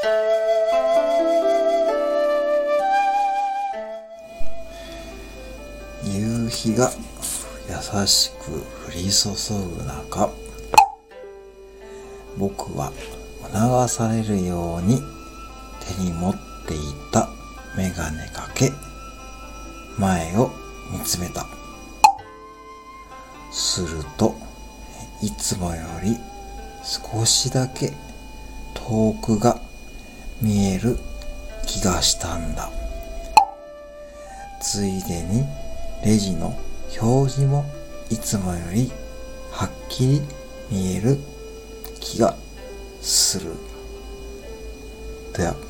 夕日が優しく降り注ぐ中僕は促されるように手に持っていたメガネかけ前を見つめた。するといつもより少しだけ遠くが見える気がしたんだついでにレジの表示もいつもよりはっきり見える気がする。では。